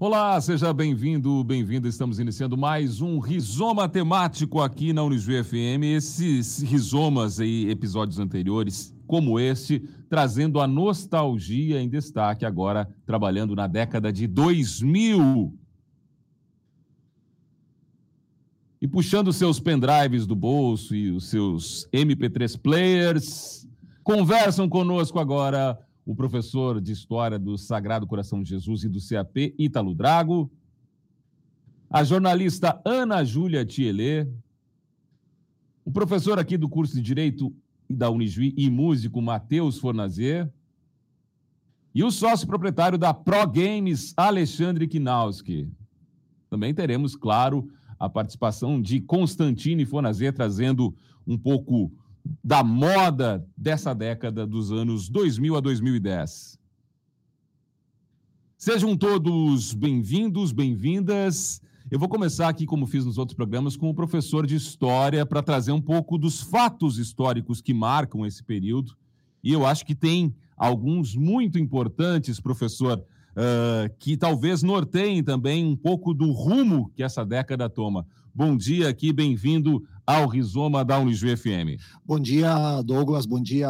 Olá, seja bem-vindo, bem-vinda. Estamos iniciando mais um rizoma temático aqui na Unijuí FM. Esses rizomas e episódios anteriores, como este, trazendo a nostalgia em destaque agora, trabalhando na década de 2000. E puxando seus pendrives do bolso e os seus MP3 players, conversam conosco agora o professor de História do Sagrado Coração de Jesus e do CAP, Ítalo Drago, a jornalista Ana Júlia Thielê, o professor aqui do curso de Direito da Unijuí e músico Matheus Fornazer, e o sócio proprietário da Pro Games, Alexandre Kinalski. Também teremos, claro, a participação de Constantine Fornazer, trazendo um pouco da moda dessa década dos anos 2000 a 2010. Sejam todos bem-vindos, bem-vindas. Eu vou começar aqui, como fiz nos outros programas, com o professor de História para trazer um pouco dos fatos históricos que marcam esse período. E eu acho que tem alguns muito importantes, professor, uh, que talvez norteiem também um pouco do rumo que essa década toma. Bom dia aqui, bem-vindo ao Rizoma da Unijuí FM. Bom dia, Douglas, bom dia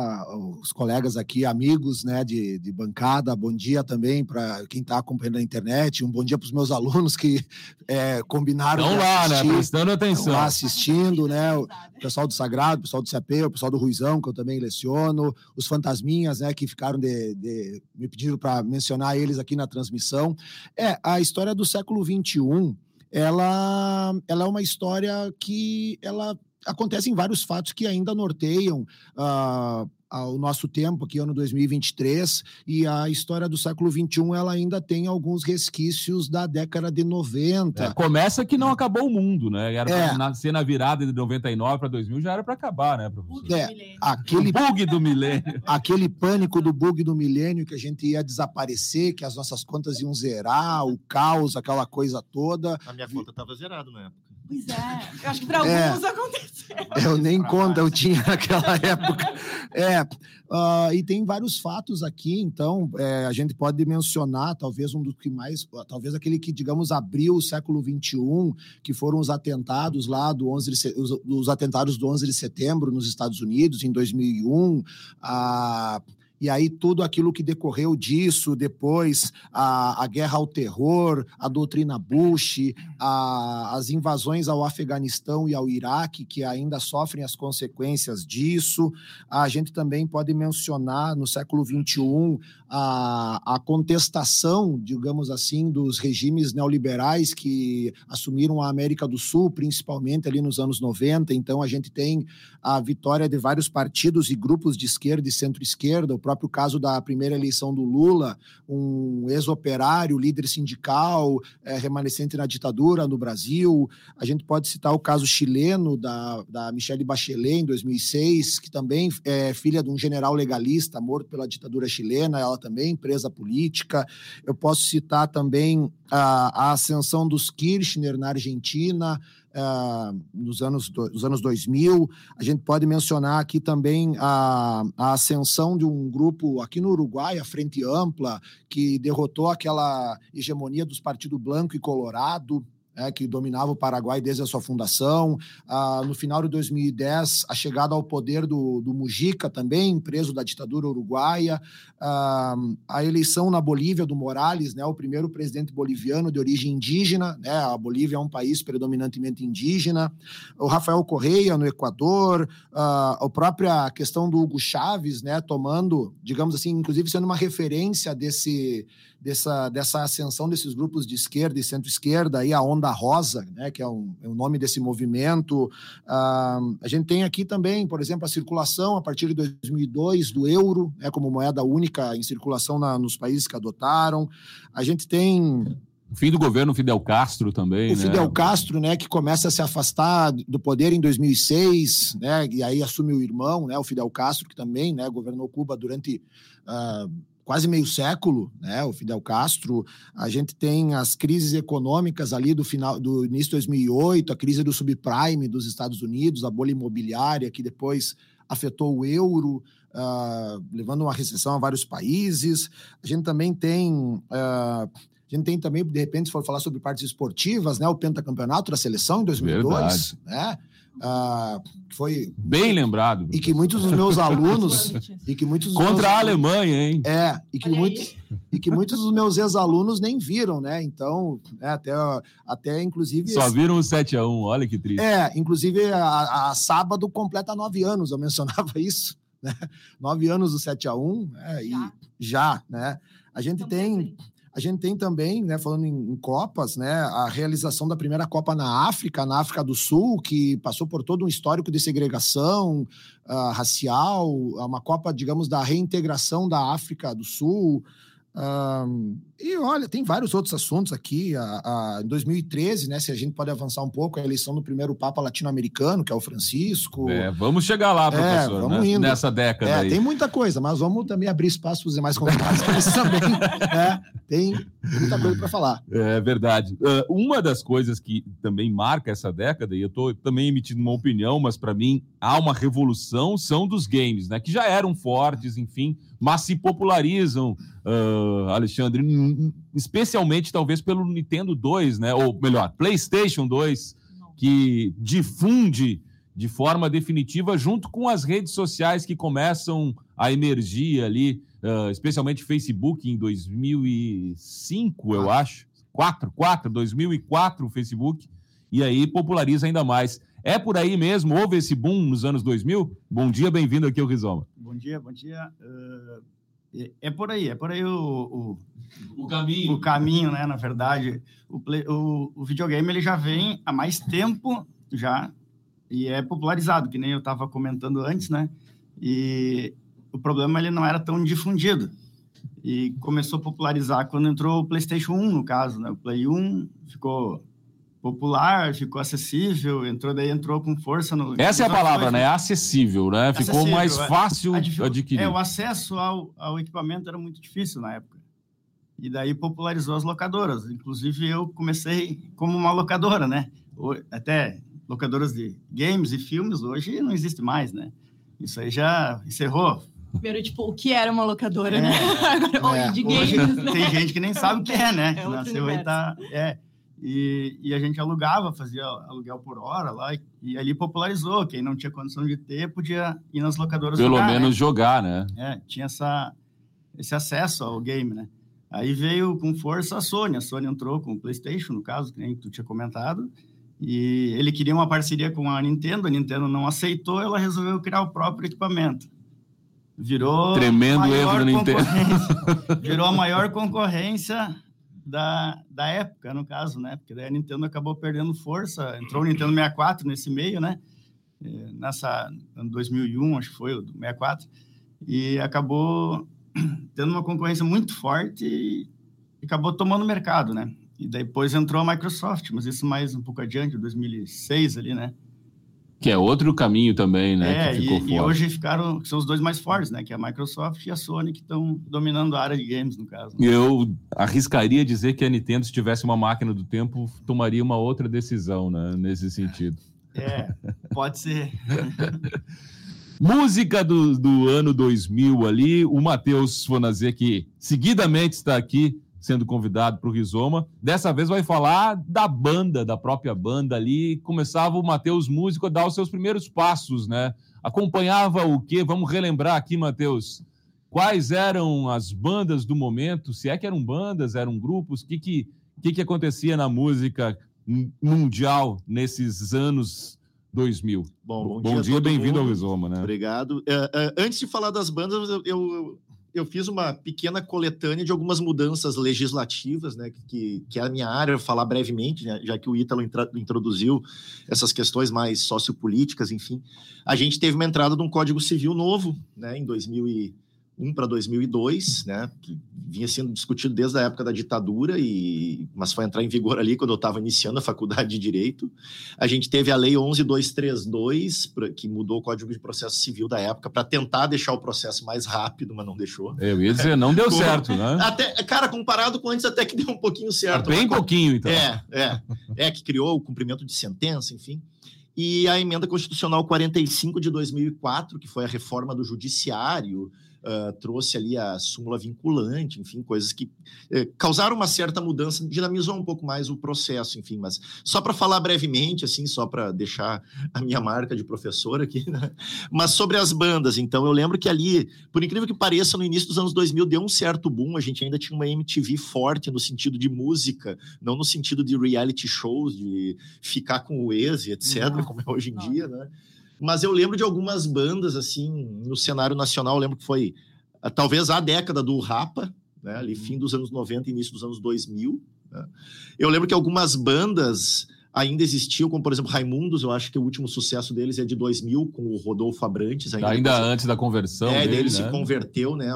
os colegas aqui, amigos né, de, de bancada, bom dia também para quem está acompanhando na internet, um bom dia para os meus alunos que é, combinaram. Estão lá, né, assistir, né, prestando atenção. lá assistindo, né, o pessoal do Sagrado, o pessoal do CAP, o pessoal do Ruizão, que eu também leciono, os fantasminhas, né, que ficaram de, de me pediram para mencionar eles aqui na transmissão. É, a história do século XXI, ela, ela é uma história que ela acontece em vários fatos que ainda norteiam uh, ao nosso tempo, aqui ano 2023, e a história do século XXI ela ainda tem alguns resquícios da década de 90. É, começa que não acabou o mundo, né? Era é. pra nascer na virada de 99 para 2000, já era para acabar, né, professor? É, aquele bug do milênio. Aquele pânico do bug do milênio que a gente ia desaparecer, que as nossas contas iam zerar, o caos, aquela coisa toda. A minha conta estava zerada na época. Pois é, eu acho que para é. alguns é, aconteceu. Eu nem conta eu tinha naquela época. É, uh, e tem vários fatos aqui, então é, a gente pode mencionar talvez um dos que mais, talvez aquele que, digamos, abriu o século XXI, que foram os atentados lá do 11 de, os, os atentados do 11 de setembro nos Estados Unidos em 2001, a e aí tudo aquilo que decorreu disso, depois a, a guerra ao terror, a doutrina Bush, a, as invasões ao Afeganistão e ao Iraque, que ainda sofrem as consequências disso. A gente também pode mencionar no século XXI a, a contestação, digamos assim, dos regimes neoliberais que assumiram a América do Sul, principalmente ali nos anos 90. Então a gente tem a vitória de vários partidos e grupos de esquerda e centro-esquerda, o próprio caso da primeira eleição do Lula, um ex-operário, líder sindical, é, remanescente na ditadura no Brasil. A gente pode citar o caso chileno da, da Michelle Bachelet, em 2006, que também é filha de um general legalista morto pela ditadura chilena, ela também presa política. Eu posso citar também a, a ascensão dos Kirchner na Argentina, uh, nos anos, do, nos anos 2000. A gente pode mencionar aqui também a, a ascensão de um grupo aqui no Uruguai, a Frente Ampla, que derrotou aquela hegemonia dos partidos Branco e Colorado, é, que dominava o Paraguai desde a sua fundação. Ah, no final de 2010, a chegada ao poder do, do Mujica, também preso da ditadura uruguaia. Ah, a eleição na Bolívia do Morales, né, o primeiro presidente boliviano de origem indígena. Né, a Bolívia é um país predominantemente indígena. O Rafael Correia, no Equador. Ah, a própria questão do Hugo Chávez, né, tomando, digamos assim, inclusive sendo uma referência desse, dessa, dessa ascensão desses grupos de esquerda e centro-esquerda, aí a onda Rosa, né, que é, um, é o nome desse movimento. Uh, a gente tem aqui também, por exemplo, a circulação a partir de 2002 do euro, né, como moeda única em circulação na, nos países que adotaram. A gente tem o fim do governo Fidel Castro também. O né? Fidel Castro, né, que começa a se afastar do poder em 2006, né, e aí assume o irmão, né, o Fidel Castro, que também, né, governou Cuba durante uh, quase meio século, né, o Fidel Castro. A gente tem as crises econômicas ali do final do início de 2008, a crise do subprime dos Estados Unidos, a bolha imobiliária que depois afetou o euro, uh, levando uma recessão a vários países. A gente também tem uh, A gente tem também, de repente, se for falar sobre partes esportivas, né? O pentacampeonato da seleção em 2002, né? Ah, que foi Bem lembrado. e que muitos dos meus alunos e que muitos Contra meus- a Alemanha, hein? é, e que, Olha aí. muitos, e que muitos dos meus ex-alunos nem viram, né? Então, né, até, até inclusive. Só viram o 7x1, olha que triste. É, inclusive a, a sábado completa nove anos, eu mencionava isso, né? Nove anos do 7 a 1 é, e Já. né? A gente Então, tem. A gente tem também, né, falando em, em Copas, né, a realização da primeira Copa na África, na África do Sul, que passou por todo um histórico de segregação ah, racial, uma Copa, digamos, da reintegração da África do Sul. Ah, e olha, tem vários outros assuntos aqui. A, a, em 2013, né, se a gente pode avançar um pouco, a eleição do primeiro Papa latino-americano, que é o Francisco. É, vamos chegar lá, professor, vamos né? indo. nessa década É, tem muita coisa, mas vamos também abrir espaço para os demais convidados também. né? Tem muita coisa para falar. É verdade. Ah, uma das coisas que também marca essa década, e eu estou também emitindo uma opinião, mas para mim há uma revolução, são dos games, né? Que já eram fortes, enfim, mas se popularizam, ah, Alexandre, especialmente talvez pelo Nintendo 2, né? Ou melhor, PlayStation 2, que difunde de forma definitiva, junto com as redes sociais que começam a emergir ali, ah, especialmente Facebook em 2005, eu acho. 4, 4, 2004 o Facebook, e aí populariza ainda mais. É por aí mesmo? Houve esse boom nos anos 2000? Bom dia, bem-vindo aqui ao Rizoma. Bom dia, bom dia. Ah, é- é por aí, é por aí o, O o, caminho. o caminho, né? Na verdade, o, play- o, o videogame ele já vem há mais tempo já e é popularizado, que nem eu estava comentando antes, né? E o problema ele não era tão difundido e começou a popularizar quando entrou o PlayStation 1, no caso, né? O Play 1 ficou popular, ficou acessível, entrou daí entrou com força no Essa é a palavra, 2000. né? Acessível, né? Ficou Acessível, mais é. fácil A dificu- adquirir. É, o acesso ao, ao equipamento era muito difícil na época. E daí popularizou as locadoras. Inclusive, eu comecei como uma locadora, né? Até locadoras de games e filmes, hoje não existe mais, né? Isso aí já encerrou. Primeiro, tipo, o que era uma locadora, É. né? Agora, É. de Hoje games, né? tem gente que nem sabe o que é, né? É Nasceu aí, tá... É. E, e a gente alugava, fazia aluguel por hora lá, e, e ali popularizou. Quem não tinha condição de ter, podia ir nas locadoras Pelo jogar, né? menos jogar, né? É, tinha essa, esse acesso ao game, né? Aí veio com força a Sony. A Sony entrou com o PlayStation, no caso, que nem tu tinha comentado. E ele queria uma parceria com a Nintendo. A Nintendo não aceitou, ela resolveu criar o próprio equipamento. Virou. Tremendo erro da Nintendo. Virou a maior concorrência da, da época, no caso, né? Porque daí a Nintendo acabou perdendo força. Entrou o Nintendo 64 nesse meio, né? Eh, Nessa, ano 2001, acho que foi, o do 64 e acabou tendo uma concorrência muito forte e acabou tomando o mercado, né? E depois entrou a Microsoft, mas isso mais um pouco adiante, 2006 ali, né? Que é outro caminho também, né? é, que ficou e, e hoje ficaram, são os dois mais fortes, né? Que é a Microsoft e a Sony que estão dominando a área de games, no caso. né? Eu arriscaria dizer que a Nintendo, se tivesse uma máquina do tempo, tomaria uma outra decisão, né? Nesse sentido. É, pode ser. Música do, do ano 2000 ali, o Matheus Fonazê, que seguidamente está aqui sendo convidado para o Rizoma. Dessa vez vai falar da banda, da própria banda ali. Começava o Matheus músico a dar os seus primeiros passos, né? Acompanhava o quê? Vamos relembrar aqui, Matheus. Quais eram as bandas do momento? Se é que eram bandas, eram grupos? O que, que, que, que acontecia na música mundial nesses anos 2000? Bom, Bom, a dia, todo bem-vindo ao. Rizoma, né? Obrigado. É, é, antes de falar das bandas, eu, eu, eu fiz uma pequena coletânea de algumas mudanças legislativas, né, que, que é a minha área, falar brevemente, né, já que o Ítalo intra- introduziu essas questões mais sociopolíticas, enfim. A gente teve uma entrada de um Código Civil novo, né, em 2001 para 2002, né, que vinha sendo discutido desde a época da ditadura, e, mas foi entrar em vigor ali quando eu estava iniciando a faculdade de Direito. A gente teve a Lei 11232, pra- que mudou o Código de Processo Civil da época para tentar deixar o processo mais rápido, mas não deixou. Eu ia dizer, não deu Como- certo, né? Até, cara, comparado com antes, até que deu um pouquinho certo. Bem Mas- pouquinho, então. é, é. É, que criou o cumprimento de sentença, enfim. E a emenda constitucional 45 de 2004, que foi a reforma do judiciário, uh, trouxe ali a súmula vinculante, enfim, coisas que uh, causaram uma certa mudança, dinamizou um pouco mais o processo, enfim, mas só para falar brevemente, assim, só para deixar a minha marca de professor aqui, né? mas sobre as bandas, então eu lembro que ali, por incrível que pareça, no início dos anos 2000 deu um certo boom, a gente ainda tinha uma MTV forte no sentido de música, não no sentido de reality shows, de ficar com o ex, etc., Nossa. como é hoje em Nossa. dia, né? Mas eu lembro de algumas bandas, assim, no cenário nacional, eu lembro que foi ah, talvez a década do Rapa, né? Ali, uhum. fim dos anos 90, início dos anos 2000. Né? Eu lembro que algumas bandas ainda existiam, como por exemplo Raimundos, eu acho que o último sucesso deles é de 2000, com o Rodolfo Abrantes. Ainda, ainda depois, antes da conversão. É, dele, ele né? se converteu né,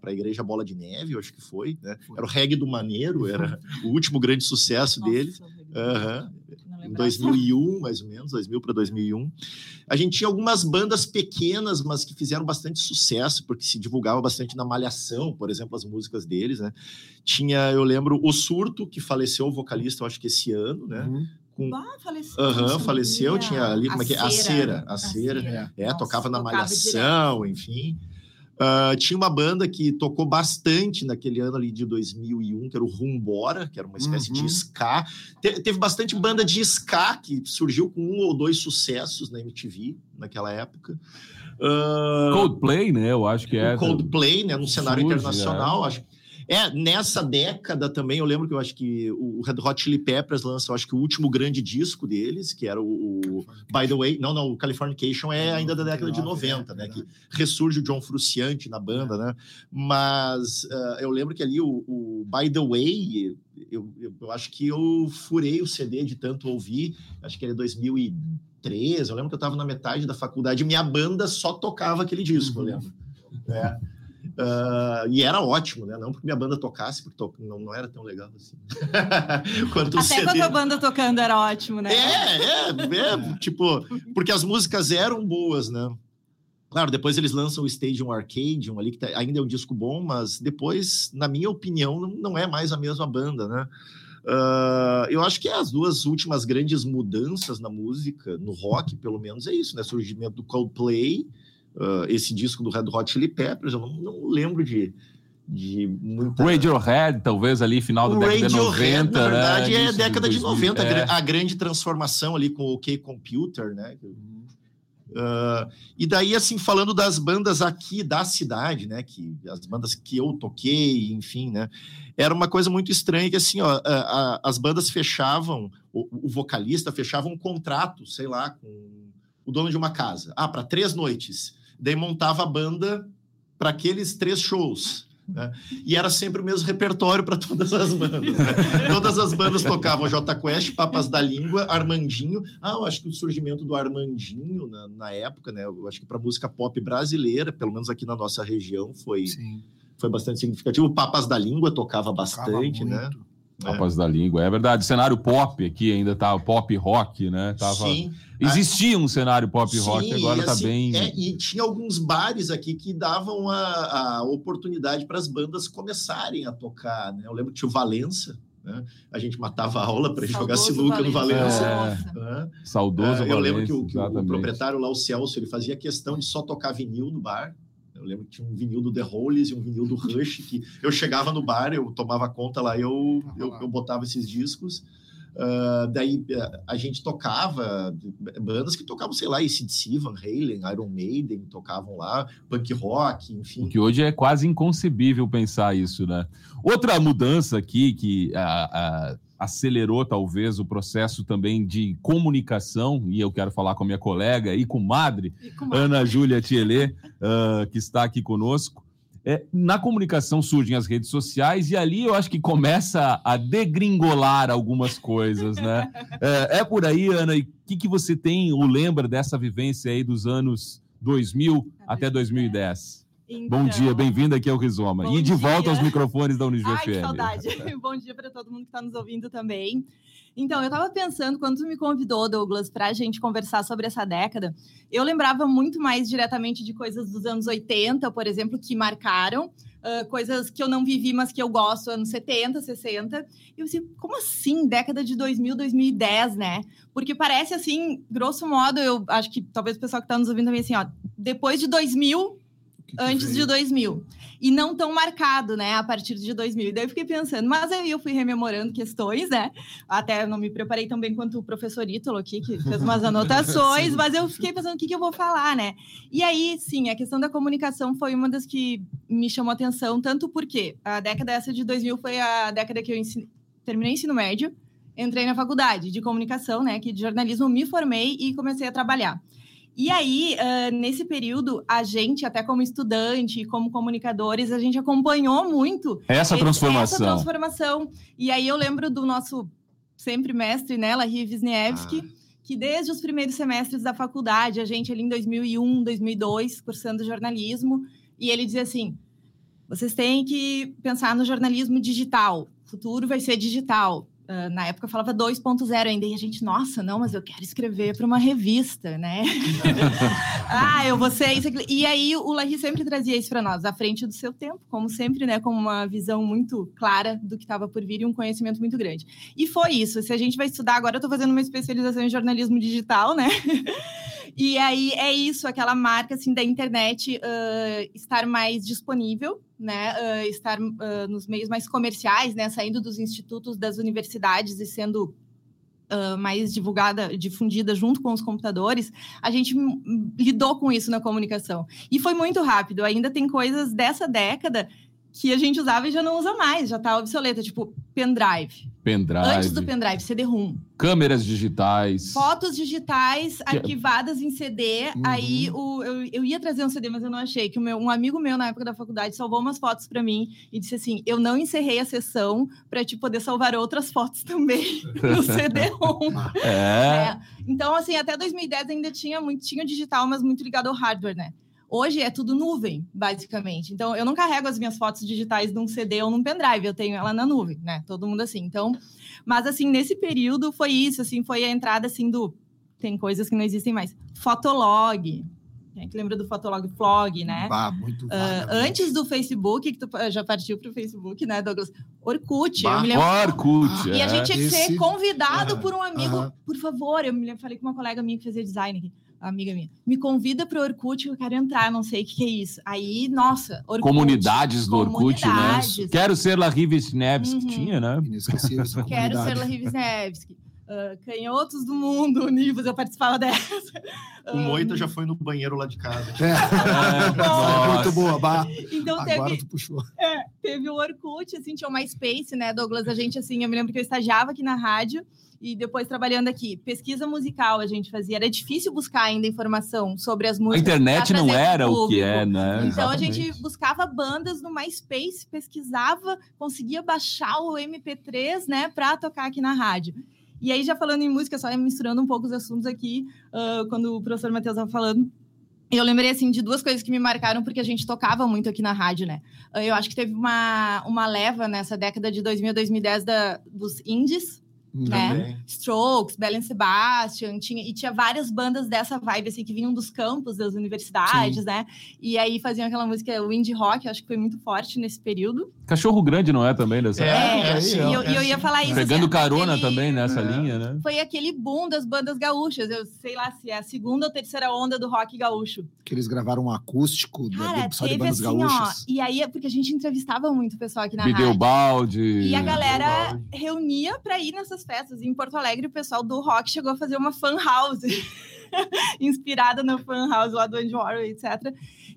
para a Igreja Bola de Neve, eu acho que foi. Né? Era o reggae do Maneiro, era o último grande sucesso Nossa, deles. Uhum em 2001, mais ou menos, 2000 para 2001. A gente tinha algumas bandas pequenas, mas que fizeram bastante sucesso, porque se divulgava bastante na Malhação, por exemplo, as músicas deles, né? Tinha, eu lembro, o Surto, que faleceu, o vocalista, eu acho que esse ano, né? Uhum. Com... Ah, faleceu. Uhum, faleceu, tinha ali, como é que é? A Cera. A Cera, a cera. É, Nossa, tocava na Malhação, direto. enfim. Uh, tinha uma banda que tocou bastante naquele ano ali de 2001, que era o Rumbora, que era uma espécie uhum. de ska. Te teve bastante banda de ska que surgiu com um ou dois sucessos na MTV naquela época. Uh, Coldplay, né? Eu acho que é. Coldplay, né? No cenário Surge, internacional, é. acho que é, nessa década também, eu lembro que eu acho que o Red Hot Chili Peppers lança, eu acho que o último grande disco deles, que era o, By the Way, não, não, o Californication é ainda da década de 90, né? Que ressurge o John Frusciante na banda, né? Mas uh, eu lembro que ali o, o By the Way, eu, eu, eu, acho que eu furei o CD de tanto ouvir, acho que era 2013, eu lembro que eu estava na metade da faculdade, minha banda só tocava aquele disco, eu lembro. É. Uh, e era ótimo, né? Não porque minha banda tocasse, porque to... não, não era tão legal assim. Quanto Até CD... quando a banda tocando era ótimo, né? É, é, é, tipo, porque as músicas eram boas, né? Claro, depois eles lançam o Stadium Arcadium ali, que tá, ainda é um disco bom, mas depois, na minha opinião, não, não é mais a mesma banda, né? Uh, eu acho que as duas últimas grandes mudanças na música, no rock, pelo menos, é isso, né? Surgimento do Coldplay uh, esse disco do Red Hot Chili Peppers, eu não, não lembro de, de muita... Radiohead, talvez ali, final da década de 90. Na verdade, né? é década de 90, é. a grande transformação ali com o OK Computer, né? Uh, e daí, assim, falando das bandas aqui da cidade, né? Que as bandas que eu toquei, enfim, né? Era uma coisa muito estranha que, assim, ó, a, a, as bandas fechavam, o, o, vocalista fechava um contrato, sei lá, com o dono de uma casa. Ah, para três noites daí montava a banda para aqueles três shows. Né? E era sempre o mesmo repertório para todas as bandas. Né? todas as bandas tocavam J Quest, Papas da Língua, Armandinho. Ah, eu acho que o surgimento do Armandinho na, na época, né? Eu acho que para música pop brasileira, pelo menos aqui na nossa região, foi, foi bastante significativo. O Papas da Língua tocava bastante, tocava né? Papas é. da língua, é verdade. cenário pop aqui ainda tá pop rock, né? Tava... Sim. Existia um cenário pop Sim, rock, agora está assim, bem. É, e tinha alguns bares aqui que davam a, a oportunidade para as bandas começarem a tocar. Né? Eu lembro que tinha o Valença, né? A gente matava a aula para jogar sinuca no Valença. É, né? Saudoso é, Eu lembro que, o, que o, proprietário lá, o Celso, ele fazia questão de só tocar vinil no bar. Eu lembro que tinha um vinil do The Hollies e um vinil do Rush, que eu chegava no bar, eu tomava conta lá, eu, eu, eu botava esses discos. Uh, daí uh, a gente tocava bandas que tocavam, sei lá, ACDC, Van Halen, Iron Maiden, tocavam lá, punk rock, enfim. O que hoje é quase inconcebível pensar isso, né? Outra mudança aqui que uh, acelerou talvez o processo também de comunicação, e eu quero falar com a minha colega e com madre, e com Ana Júlia Thielê, que está aqui conosco é, na comunicação surgem as redes sociais e ali eu acho que começa a degringolar algumas coisas, né? É, é por aí, Ana, e o que, que você tem ou lembra dessa vivência aí dos anos 2000 até 2010? Então, Bom dia, bem-vindo aqui ao Rizoma. E de dia. volta aos microfones da Unijuí Ai. Que saudade. Bom dia para todo mundo que está nos ouvindo também. Então, eu estava pensando, quando tu me convidou, Douglas, para a gente conversar sobre essa década, eu lembrava muito mais diretamente de coisas dos anos 80, por exemplo, que marcaram, uh, coisas que eu não vivi, mas que eu gosto, anos 70, 60. E eu assim, como assim, década de 2000, 2010, né? Porque parece assim, grosso modo, eu acho que talvez o pessoal que está nos ouvindo também assim, ó, depois de 2000 que antes veio? de 2000. E não tão marcado, né, a partir de 2000. E daí eu fiquei pensando, mas aí eu fui rememorando questões, né? Até não me preparei tão bem quanto o professor Ítalo aqui, que fez umas anotações, mas eu fiquei pensando o que, que eu vou falar, né? E aí, sim, a questão da comunicação foi uma das que me chamou atenção, tanto porque a década essa de 2000 foi a década que eu terminei o ensino médio, entrei na faculdade de comunicação, né, que de jornalismo me formei e comecei a trabalhar. E aí, uh, nesse período, a gente, até como estudante, como comunicadores, a gente acompanhou muito Essa esse- transformação. essa transformação. E aí eu lembro do nosso sempre mestre, né, Lahir Wisniewski, que desde os primeiros semestres da faculdade, a gente ali em 2001, 2002, cursando jornalismo, e ele dizia assim, vocês têm que pensar no jornalismo digital, o futuro vai ser digital. Ah, na época eu falava 2.0 ainda, e a gente, nossa, não, mas eu quero escrever para uma revista, né? ah, eu vou ser isso aqui. E aí o Larry sempre trazia isso para nós, à frente do seu tempo, como sempre, né? Com uma visão muito clara do que estava por vir e um conhecimento muito grande. E foi isso. Se a gente vai estudar agora, eu estou fazendo uma especialização em jornalismo digital, né? E aí é isso, aquela marca assim da internet ah, estar mais disponível, né? ah, estar ah, nos meios mais comerciais, né? Saindo dos institutos, das universidades e sendo ah, mais divulgada, difundida junto com os computadores, a gente lidou com isso na comunicação. E foi muito rápido. Ainda tem coisas dessa década que a gente usava e já não usa mais, já está obsoleta, tipo pendrive. Pendrive, Antes do pendrive, CD-ROM. câmeras digitais. Fotos digitais arquivadas em CD. Uhum. Aí o, eu, eu ia trazer um CD, mas eu não achei. Que o meu, um amigo meu na época da faculdade salvou umas fotos para mim e disse assim: Eu não encerrei a sessão para te poder salvar outras fotos também no CD-ROM. É. É. Então, assim, até 2010 ainda tinha muito, tinha digital, mas muito ligado ao hardware, né? Hoje é tudo nuvem, basicamente. Então, eu não carrego as minhas fotos digitais num CD ou num pendrive, eu tenho ela na nuvem, né? Todo mundo assim. Então, mas assim, nesse período foi isso, assim, foi a entrada assim do tem coisas que não existem mais. Fotolog. Quem que lembra do Fotolog Flog, né? Bah, muito Ah, vaga, antes do Facebook, que tu ah, já partiu para o Facebook, né, Douglas? Orkut, eu Bah, me lembro. Orkut. E a é. gente tinha que ser convidado Aham. por um amigo. Aham. Por favor, eu me lembro, falei com uma colega minha que fazia design aqui, amiga minha. Me convida para o Orkut, eu quero entrar, não sei o que, que é isso. Aí, nossa, Orkut. Comunidades do Orkut, né? Quero ser Larry Wisniewski, Uhum. tinha, né? Quero ser comunidade. Larry Wisniewski. Ah, canhotos do mundo, Univos, eu participava dessa. O Moita já foi no banheiro lá de casa. É, É, muito boa, bah. Então Agora teve, tu puxou. teve o Orkut, assim, tinha o MySpace, né, Douglas? A gente, assim, eu me lembro que eu estagiava aqui na rádio e depois trabalhando aqui. Pesquisa musical a gente fazia. Era difícil buscar ainda informação sobre as A músicas. internet pra não era o que é, né? Então a Exatamente. gente buscava bandas no MySpace, pesquisava, conseguia baixar o MP3, né, para tocar aqui na rádio. E aí, já falando em música, só misturando um pouco os assuntos aqui, ah, quando o professor Matheus estava falando, eu lembrei, assim, de duas coisas que me marcaram, porque a gente tocava muito aqui na rádio, né? Eu acho que teve uma, uma leva nessa década de 2000 a 2010 da, dos indies, né? Strokes, Belen Sebastian, tinha, e tinha várias bandas dessa vibe, assim, que vinham dos campos das universidades, né? E aí faziam aquela música, o indie rock, eu acho que foi muito forte nesse período. Cachorro grande não é também dessa? É, É, é, e sim, eu, é, e eu ia sim. falar isso. Pegando assim, carona aquele- também nessa É. linha, né? Foi aquele boom das bandas gaúchas. Eu sei lá se é a segunda ou terceira onda do rock gaúcho. Que eles gravaram um acústico da- Cara, do só de teve bandas assim, ó. gaúchas. E aí é porque a gente entrevistava muito o pessoal aqui na Bideu rádio. balde. E a galera reunia para ir nessas festas. Em Porto Alegre, o pessoal do rock chegou a fazer uma fan house, inspirada na fan house lá do Andy Warhol, etc.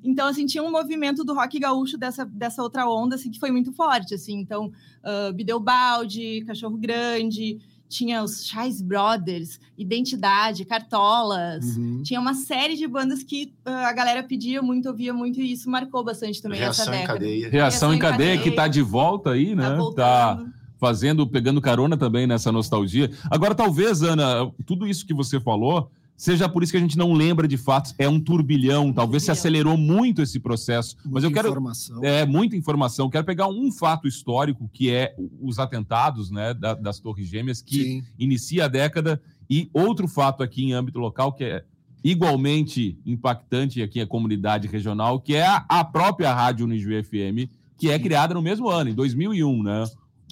Então, assim, tinha um movimento do rock gaúcho dessa, dessa outra onda, assim, que foi muito forte, assim. Então, uh, Bideu Balde, Cachorro Grande, tinha os Chais Brothers, Identidade, Cartolas. Uhum. Tinha uma série de bandas que ah, a galera pedia muito, ouvia muito, e isso marcou bastante também essa Reação em década. cadeia. Reação em Reação em cadeia, cadeia. que tá de volta aí, né? Tá Tá fazendo, pegando carona também nessa nostalgia. Agora, talvez, Ana, tudo isso que você falou seja por isso que a gente não lembra de fatos. É um turbilhão, talvez se turbilhão. acelerou muito esse processo. Mas eu Muita quero. informação. É, muita informação. Quero pegar um fato histórico, que é os atentados né, da- das Torres Gêmeas, que Sim. inicia a década, e outro fato aqui em âmbito local, que é igualmente impactante aqui a comunidade regional, que é a, a própria Rádio Unijuí FM, que é Sim. criada no mesmo ano, em 2001, né?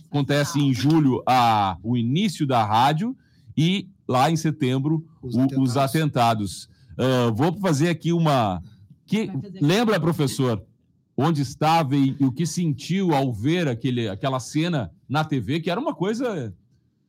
Acontece em julho a, o início da rádio e lá em setembro Os o- atentados. os atentados. Ah, vou fazer aqui uma Que, lembra, professor, onde estava e, e, o que sentiu ao ver aquele, aquela cena na TV, que era uma coisa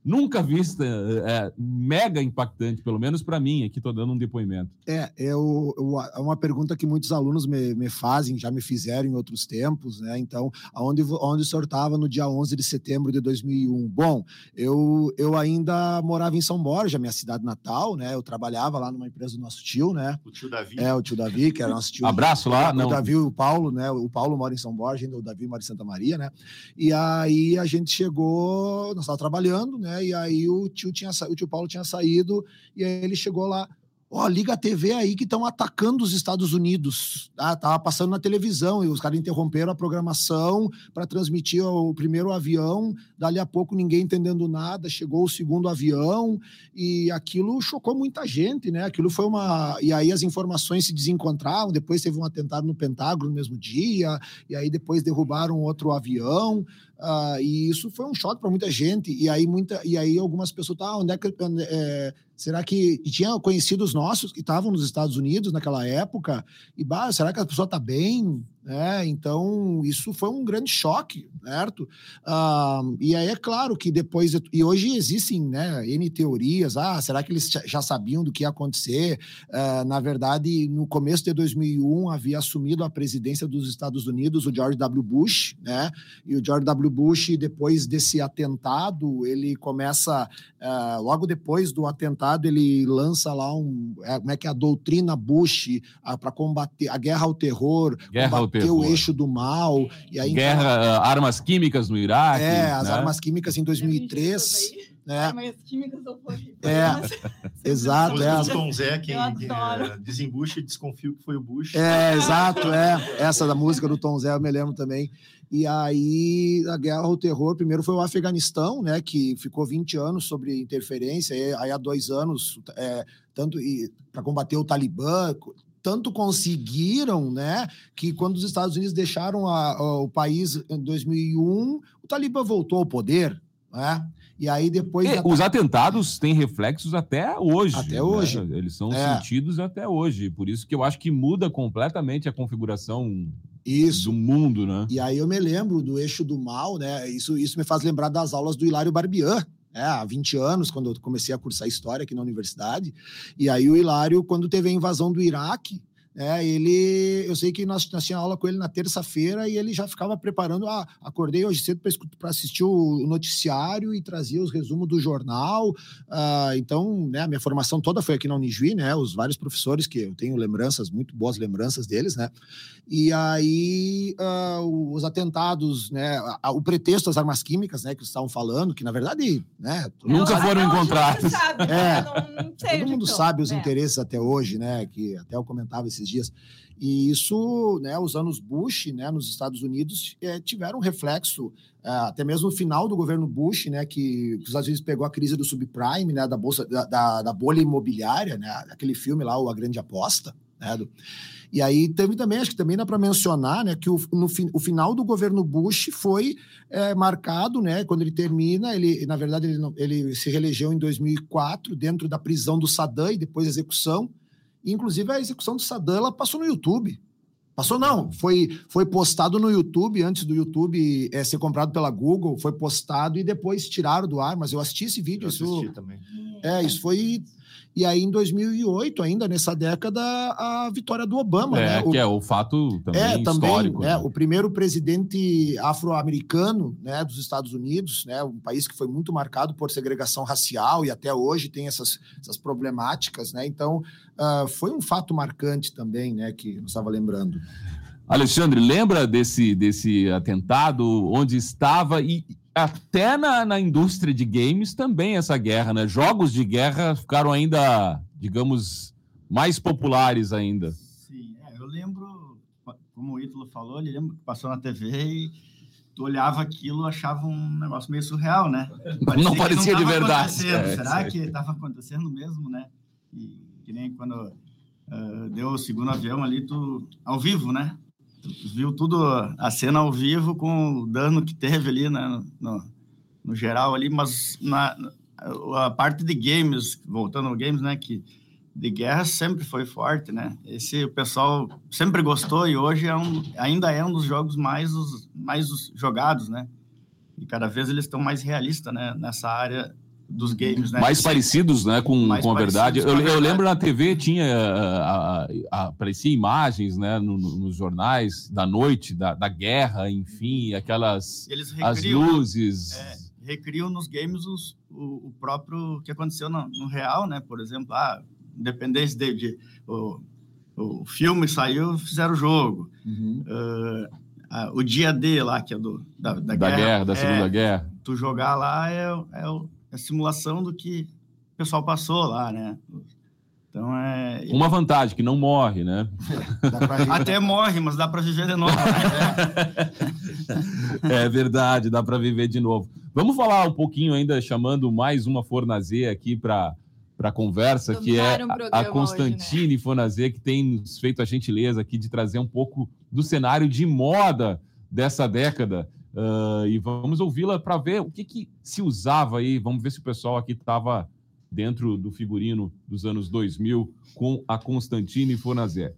nunca vista, é, mega impactante, pelo menos para mim, aqui estou dando um depoimento. É, eu, eu, é uma pergunta que muitos alunos me, me, fazem, já me fizeram em outros tempos, né? Então, aonde, onde o senhor estava no dia 11 de setembro de 2001? Bom, eu, eu ainda morava em São Borja, minha cidade natal, né? Eu trabalhava lá numa empresa do nosso tio, né? O tio Davi. É, o tio Davi, que era nosso tio. Abraço lá, o não. O Davi e o Paulo, né? O Paulo mora em São Borja, ainda o Davi mora em Santa Maria, né? E aí a gente chegou, nós estávamos trabalhando, né? E aí o tio tinha o tio Paulo tinha saído e aí ele chegou lá. Ó, liga a TV aí que estão atacando os Estados Unidos. Ah, tava passando na televisão e os caras interromperam a programação para transmitir o primeiro avião. Dali a pouco ninguém entendendo nada, chegou o segundo avião e aquilo chocou muita gente, né? Aquilo foi uma e aí as informações se desencontraram. Depois teve um atentado no Pentágono no mesmo dia e aí depois derrubaram outro avião. Uh, e isso foi um choque para muita gente. E aí, muita, e aí algumas pessoas, tá, onde é que. É, será que. Tinha conhecidos nossos que estavam nos Estados Unidos naquela época, e bah, será que a pessoa está bem? É, então, isso foi um grande choque, certo? Ah, e aí é claro que depois. E hoje existem né, N teorias. Ah, será que eles já sabiam do que ia acontecer? Ah, na verdade, no começo de 2001, havia assumido a presidência dos Estados Unidos o George W. Bush, né? E o George W. Bush, depois desse atentado, ele começa. Ah, logo depois do atentado, ele lança lá um. É, como é que é a doutrina Bush para combater a guerra ao terror. Guerra ter o eixo do mal. E aí, Guerra, então, armas químicas no Iraque. É, as né? armas químicas em 2003. Né? Armas químicas É, exato. É. O Tom Zé, quem é, desembucha e desconfio que foi o Bush. É, exato, é. Essa da música do Tom Zé eu me lembro também. E aí, a guerra ao terror, primeiro foi o Afeganistão, né, que ficou 20 anos sobre interferência, aí há dois anos, é, tanto para combater o Talibã, tanto conseguiram, né, que quando os Estados Unidos deixaram a, a, o país em 2001, o Talibã voltou ao poder, né? E aí depois. E, os atentados têm reflexos até hoje. Até né? hoje. Eles são é. sentidos até hoje. Por isso que eu acho que muda completamente a configuração isso. do mundo, né? E aí eu me lembro do eixo do mal, né? Isso, isso me faz lembrar das aulas do Hilário Barbian, é, há 20 anos, quando eu comecei a cursar história aqui na universidade. E aí o Hilário, quando teve a invasão do Iraque, é, ele, eu sei que nós, nós tínhamos aula com ele na terça-feira e ele já ficava preparando. Ah, acordei hoje cedo para assistir o noticiário e trazia os resumos do jornal. Ah, então, né, a minha formação toda foi aqui na Unijuí, né? Os vários professores que eu tenho lembranças, muito boas lembranças deles, né? E aí ah, os atentados, né? O pretexto das armas químicas, né? Que estavam falando, que na verdade, né? Nunca foram encontrados. É, não, não todo mundo sabe os é. interesses até hoje, né? Que até eu comentava esses dias. E isso, né, os anos Bush, né, nos Estados Unidos, é, tiveram reflexo, é, até mesmo no final do governo Bush, né, que os Estados Unidos pegou a crise do subprime, né, da bolsa, da, da, da bolha imobiliária, né, aquele filme lá, o A Grande Aposta, né, do, e aí teve também, acho que também dá para mencionar, né, que o, no, o final do governo Bush foi é, marcado, né, quando ele termina, ele, na verdade, ele, ele se reelegeu em 2004 dentro da prisão do Saddam e depois execução, Inclusive, a execução do Saddam ela passou no YouTube. Passou não, foi, foi postado no YouTube antes do YouTube é, ser comprado pela Google, foi postado e depois tiraram do ar, mas eu assisti esse vídeo. Eu assisti isso, também. É, isso foi e aí, em 2008, ainda nessa década, a vitória do Obama. É, né? o, que é o fato também é, também, histórico. É, né? O primeiro presidente afro-americano né, dos Estados Unidos, né, um país que foi muito marcado por segregação racial e até hoje tem essas, essas problemáticas. Né? Então, uh, foi um fato marcante também, né, que eu estava lembrando. Alexandre, lembra desse, desse atentado, onde estava e até na, na indústria de games também essa guerra, né? Jogos de guerra ficaram ainda, digamos, mais populares ainda. Sim, é, eu lembro, como o Ítalo falou, ele lembra que passou na TV e tu olhava aquilo achava um negócio meio surreal, né? Parecia não parecia não de verdade. É, Será que estava acontecendo mesmo, né? E que nem quando uh, deu o segundo avião ali, tu, ao vivo, né? Viu tudo a cena ao vivo com o dano que teve ali né, no, no geral ali, mas na a parte de games, voltando ao games, né, que de guerra sempre foi forte, né? Esse o pessoal sempre gostou e hoje é um, ainda é um dos jogos mais, os, mais jogados, né? E cada vez eles estão mais realistas, né? Nessa área dos games, né? Mais parecidos, né, com, mais com a verdade. Eu, eu, lembro na TV tinha a, a, aparecia imagens, né, no, no, nos jornais da noite, da, da guerra, enfim, aquelas recriam, as luzes. É, recriam nos games os, o, o, próprio que aconteceu no, no real, né? Por exemplo, ah, independência de, de o, o filme saiu, fizeram o jogo. Uhum. Uh, o dia D lá, que é do, da, da, da guerra, guerra, da Segunda é, Guerra. Tu jogar lá é, é, é a simulação do que o pessoal passou lá, né? Então é. Uma vantagem, que não morre, né? Até morre, mas dá para viver de novo. Né? é verdade, dá para viver de novo. Vamos falar um pouquinho ainda, chamando mais uma Fornazê aqui para para a conversa, que é a Constantine hoje, né? Fonazê, que tem nos feito a gentileza aqui de trazer um pouco do cenário de moda dessa década. Uh, e vamos ouvi-la para ver o que, que se usava aí. Vamos ver se o pessoal aqui estava dentro do figurino dos anos 2000 com a Constantine Fonazé.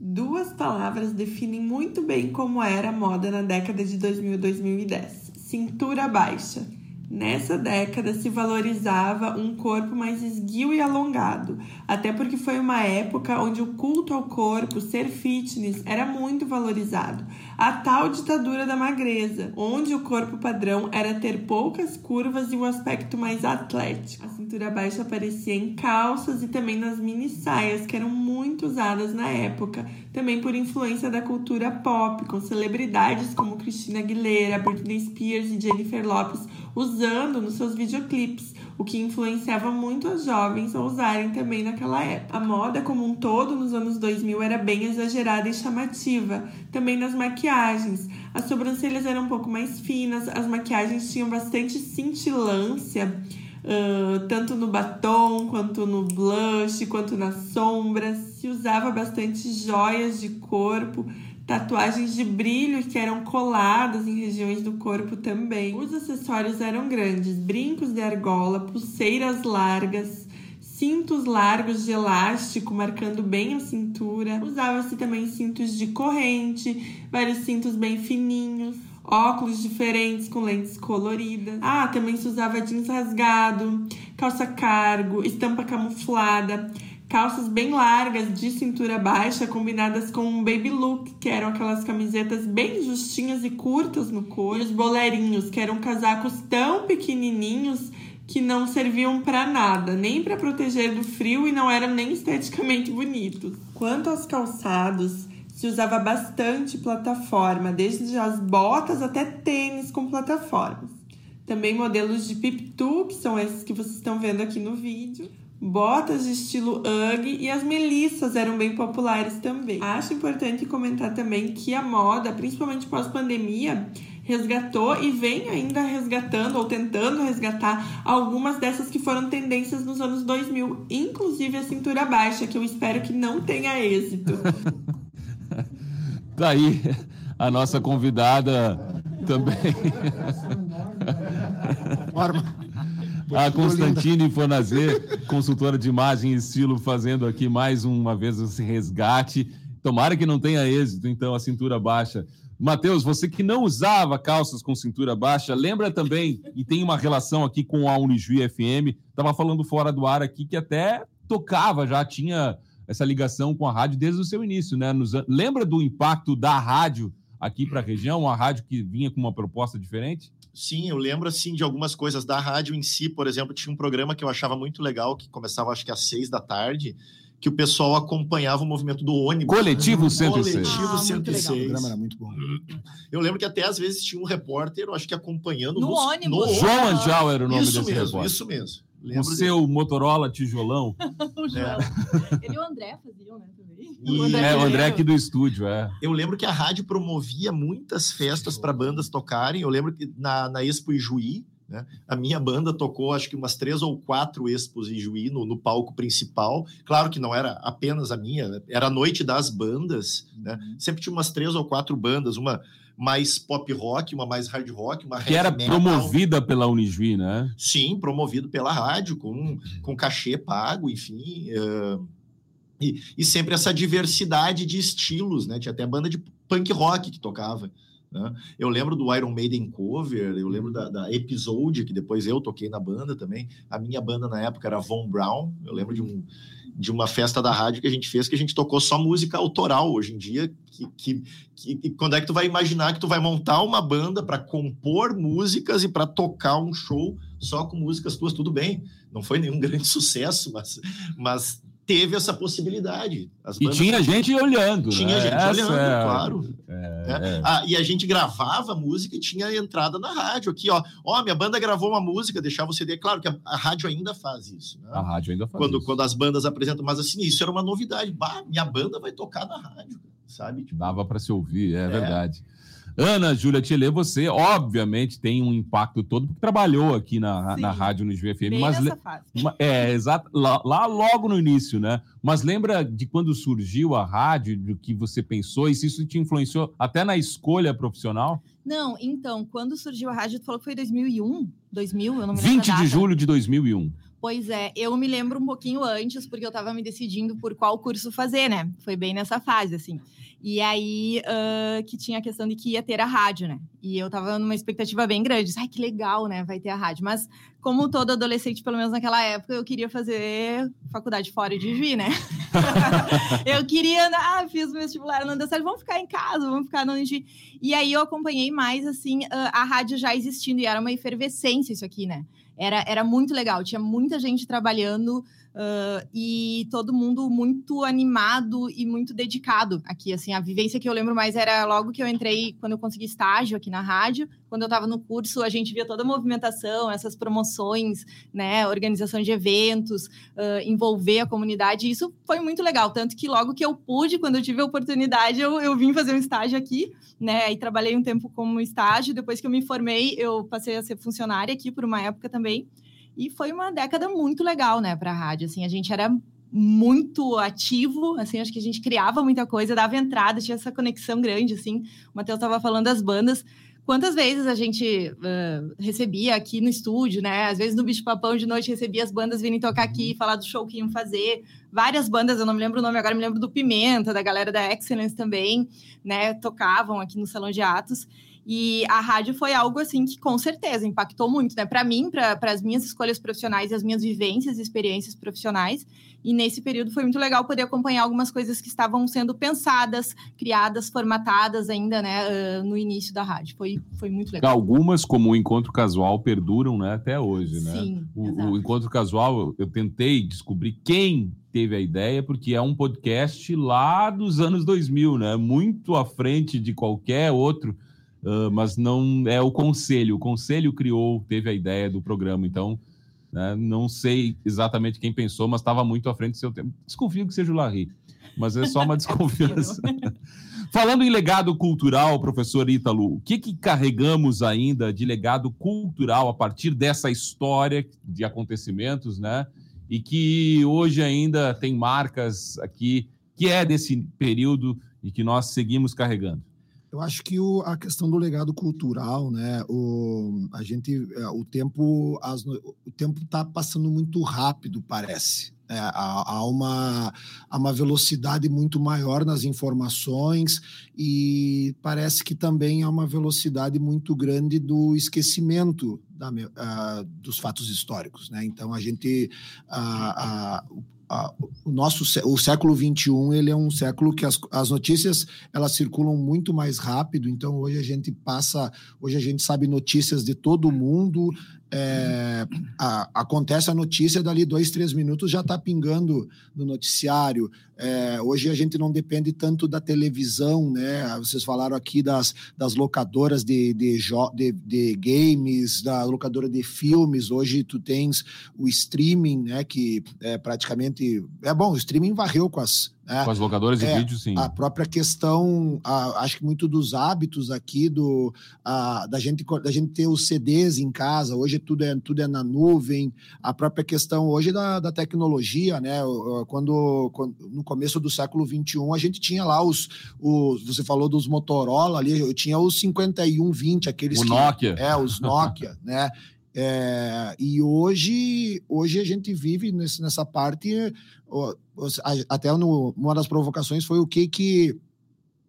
Duas palavras definem muito bem como era a moda na década de 2000 e 2010: cintura baixa. Nessa década se valorizava um corpo mais esguio e alongado, até porque foi uma época onde o culto ao corpo, ser fitness, era muito valorizado. A tal ditadura da magreza, onde o corpo padrão era ter poucas curvas e um aspecto mais atlético. A cintura baixa aparecia em calças e também nas mini saias, que eram muito usadas na época, também por influência da cultura pop, com celebridades como Christina Aguilera, Britney Spears e Jennifer Lopez usando nos seus videoclipes, o que influenciava muito as jovens a usarem também naquela época. A moda como um todo nos anos 2000 era bem exagerada e chamativa, também nas maquiagens. As sobrancelhas eram um pouco mais finas, as maquiagens tinham bastante cintilância. Uh, tanto no batom, quanto no blush, quanto nas sombras. Se usava bastante joias de corpo, tatuagens de brilho que eram coladas em regiões do corpo também. Os acessórios eram grandes: brincos de argola, pulseiras largas, cintos largos de elástico marcando bem a cintura. Usava-se também cintos de corrente, vários cintos bem fininhos. Óculos diferentes com lentes coloridas. Ah, também se usava jeans rasgado, calça cargo, estampa camuflada calças bem largas de cintura baixa combinadas com um baby look, que eram aquelas camisetas bem justinhas e curtas no corpo, e os bolerinhos, que eram casacos tão pequenininhos que não serviam para nada, nem para proteger do frio e não eram nem esteticamente bonitos. Quanto aos calçados, se usava bastante plataforma, desde as botas até tênis com plataformas. Também modelos de pip-tu, que são esses que vocês estão vendo aqui no vídeo botas de estilo Ugg e as melissas eram bem populares também. Acho importante comentar também que a moda, principalmente pós-pandemia, resgatou e vem ainda resgatando ou tentando resgatar algumas dessas que foram tendências nos anos 2000, inclusive a cintura baixa, que eu espero que não tenha êxito. Daí tá a nossa convidada também. Forma. A Constantine Fonazê, consultora de imagem e estilo, fazendo aqui mais uma vez esse resgate. Tomara que não tenha êxito, então, a cintura baixa. Matheus, você que não usava calças com cintura baixa, lembra também, e tem uma relação aqui com a Unijuí FM, estava falando fora do ar aqui, que até tocava, já tinha essa ligação com a rádio desde o seu início, né? Nos, lembra do impacto da rádio aqui para a região, uma rádio que vinha com uma proposta diferente? Sim, eu lembro assim de algumas coisas da rádio em si, por exemplo, tinha um programa que eu achava muito legal, que começava acho que às seis da tarde, que o pessoal acompanhava o movimento do ônibus. Coletivo 106. Coletivo ah, 106. O programa era muito bom. Eu lembro que até às vezes tinha um repórter, eu acho que acompanhando no, nos, ônibus. No João Anjal era o nome isso desse mesmo, repórter. Isso mesmo. Lembro o seu de... Motorola tijolão. o João. É. Ele e o André faziam, né, também. E... O André é, o André aqui do estúdio, é. Eu lembro que a rádio promovia muitas festas para bandas tocarem. Eu lembro que na, na Expo Ijuí, né? A minha banda tocou, acho que umas três ou quatro expos em Juí, no, no, palco principal. Claro que não era apenas a minha, era a noite das bandas. Né? Uhum. Sempre tinha umas três ou quatro bandas, uma mais pop rock, uma mais hard rock, uma que era metal. promovida pela Unijuí, né? Sim, promovido pela rádio, com, com cachê pago, enfim. Uh, e, e sempre essa diversidade de estilos, né? Tinha até banda de punk rock que tocava. Né? Eu lembro do Iron Maiden cover, eu lembro da, da, Episode, que depois eu toquei na banda também. A minha banda na época era Von Brown. Eu lembro de, um, de uma festa da rádio que a gente fez que a gente tocou só música autoral hoje em dia. Que, que, que quando é que tu vai imaginar que tu vai montar uma banda para compor músicas e para tocar um show só com músicas tuas? Tudo bem, não foi nenhum grande sucesso, mas, mas teve essa possibilidade. e tinha gente olhando. Tinha né? gente essa olhando, é... claro. É, é. Ah, e a gente gravava música e tinha entrada na rádio aqui, ó. Ó, minha banda gravou uma música, deixava o CD. Claro que a, a rádio ainda faz isso. Né? A rádio ainda faz quando, isso. Quando as bandas apresentam, mas assim, isso era uma novidade. Bah, minha banda vai tocar na rádio, sabe? Tipo, Dava para se ouvir, é, é. verdade. Ana Júlia Tchele, você obviamente tem um impacto todo, porque trabalhou aqui na, na rádio no GFM. Mas nessa fase. É, exato, lá, lá, logo no início, né? Mas lembra de quando surgiu a rádio, do que você pensou, e se isso te influenciou até na escolha profissional? Não, então, quando surgiu a rádio, tu falou que foi 2001? 2000, eu não me lembro. 20 de julho de 2001. Pois é, eu me lembro um pouquinho antes, porque eu estava me decidindo por qual curso fazer, né? Foi bem nessa fase, assim. E aí uh, que tinha a questão de que ia ter a rádio, né? E eu tava numa expectativa bem grande. Ai, que legal, né? Vai ter a rádio. Mas, como todo adolescente, pelo menos naquela época, eu queria fazer faculdade fora de Juí, né? eu queria, ah, fiz vestibular, não deu certo, vamos ficar em casa, vamos ficar no Juí. E aí eu acompanhei mais, assim, a rádio já existindo. E era uma efervescência isso aqui, né? Era, era muito legal, tinha muita gente trabalhando Uh, e todo mundo muito animado e muito dedicado aqui. Assim, a vivência que eu lembro mais era logo que eu entrei, quando eu consegui estágio aqui na rádio. Quando eu estava no curso, a gente via toda a movimentação, essas promoções, né, organização de eventos, uh, envolver a comunidade. Isso foi muito legal. Tanto que logo que eu pude, quando eu tive a oportunidade, eu, eu vim fazer um estágio aqui, né? E trabalhei um tempo como estágio. Depois que eu me formei, eu passei a ser funcionária aqui por uma época também. E foi uma década muito legal, né, para a rádio. Assim, a gente era muito ativo, assim, acho que a gente criava muita coisa, dava entrada, tinha essa conexão grande, assim. O Matheus estava falando das bandas. Quantas vezes a gente uh, recebia aqui no estúdio, né? Às vezes no Bicho Papão de noite recebia as bandas virem tocar aqui, falar do show que iam fazer. Várias bandas, eu não me lembro o nome agora, me lembro do Pimenta, da galera da Excellence também, né? Tocavam aqui no Salão de Atos. E a rádio foi algo assim que com certeza impactou muito, né? Para mim, para as minhas escolhas profissionais e as minhas vivências e experiências profissionais. E nesse período foi muito legal poder acompanhar algumas coisas que estavam sendo pensadas, criadas, formatadas ainda, né, no início da rádio. Foi, foi muito legal. Algumas, como o encontro casual, perduram, né, até hoje, né? Sim. O, o encontro casual, eu tentei descobrir quem teve a ideia, porque é um podcast lá dos anos 2000, né? Muito à frente de qualquer outro uh, mas não é o conselho. O conselho criou, teve a ideia do programa, então né, não sei exatamente quem pensou, mas estava muito à frente do seu tempo. Desconfio que seja o Larry, mas é só uma desconfiança. Falando em legado cultural, professor Ítalo, o que, que carregamos ainda de legado cultural a partir dessa história de acontecimentos, né? E que hoje ainda tem marcas aqui, que é desse período e que nós seguimos carregando. Eu acho que o, a questão do legado cultural, né? O, a gente, é, o tempo, as, o tempo está passando muito rápido, parece. É, há, há, uma, há uma velocidade muito maior nas informações e parece que também há uma velocidade muito grande do esquecimento da, uh, dos fatos históricos. Né? Então, a gente. Uh, uh, o nosso o século 21 ele é um século que as, as notícias elas circulam muito mais rápido. Então hoje a gente passa hoje a gente sabe notícias de todo mundo é, a, acontece a notícia, dali dois, três minutos já está pingando no noticiário. É, hoje a gente não depende tanto da televisão, né? Vocês falaram aqui das, das locadoras de, de, de, de games, da locadora de filmes. Hoje tu tens o streaming, né? Que é praticamente. É bom, o streaming varreu com as Né? Com as locadoras de É, vídeo, sim. A própria questão, a- acho que muito dos hábitos aqui, do, a- da, gente, da gente ter os CDs em casa, hoje tudo é, tudo é na nuvem, a própria questão hoje da, da tecnologia, né? Quando, quando- no começo do século XXI, a gente tinha lá os, os você falou dos Motorola ali, eu tinha os 5120, aqueles O que- Nokia. é, os Nokia, né? É, e hoje, hoje a gente vive nesse, nessa parte. Até no, uma das provocações foi o que que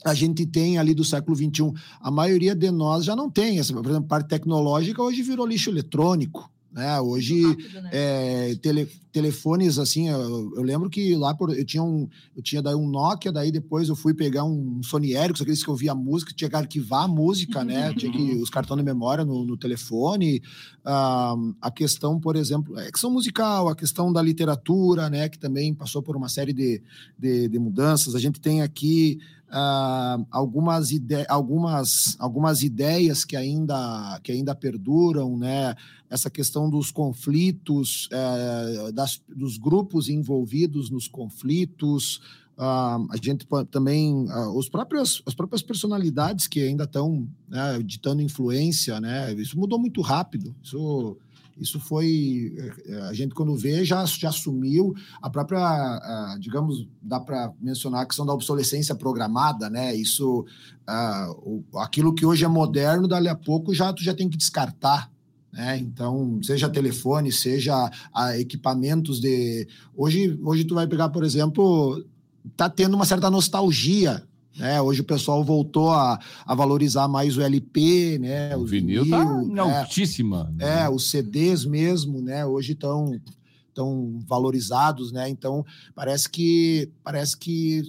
a gente tem ali do século XXI. A maioria de nós já não tem. Essa, por exemplo, parte tecnológica hoje virou lixo eletrônico. Né? Hoje, Rápido, né? é, tele- telefones assim, eu, eu lembro que lá por, eu tinha um, eu tinha daí um Nokia, daí depois eu fui pegar um Sony Ericsson, aqueles que eu via música, tinha que arquivar a música, né? Tinha que os cartões de memória no, no telefone. Ah, a questão, por exemplo, a questão musical, a questão da literatura, né? Que também passou por uma série de, de, de mudanças. A gente tem aqui ah, algumas, ide algumas, algumas ideias que ainda, que ainda perduram, né? Essa questão dos conflitos, eh, das, dos grupos envolvidos nos conflitos, ah, a gente também, ah, os próprios, as próprias personalidades que ainda estão né, ditando influência, né? Isso mudou muito rápido. Isso, isso foi, eh, a gente quando vê já, já assumiu a própria, ah, digamos, dá para mencionar a questão da obsolescência programada, né? Isso, ah, o- aquilo que hoje é moderno, dali a pouco já tu já tem que descartar. Né? Então, seja telefone, seja ah, equipamentos de. Hoje, hoje tu vai pegar, por exemplo, tá tendo uma certa nostalgia. Né? Hoje o pessoal voltou a, a valorizar mais o LP, né? O o vinil tá em é, altíssima. é, os CDs mesmo, né? Hoje estão tão valorizados, né? Então parece que parece que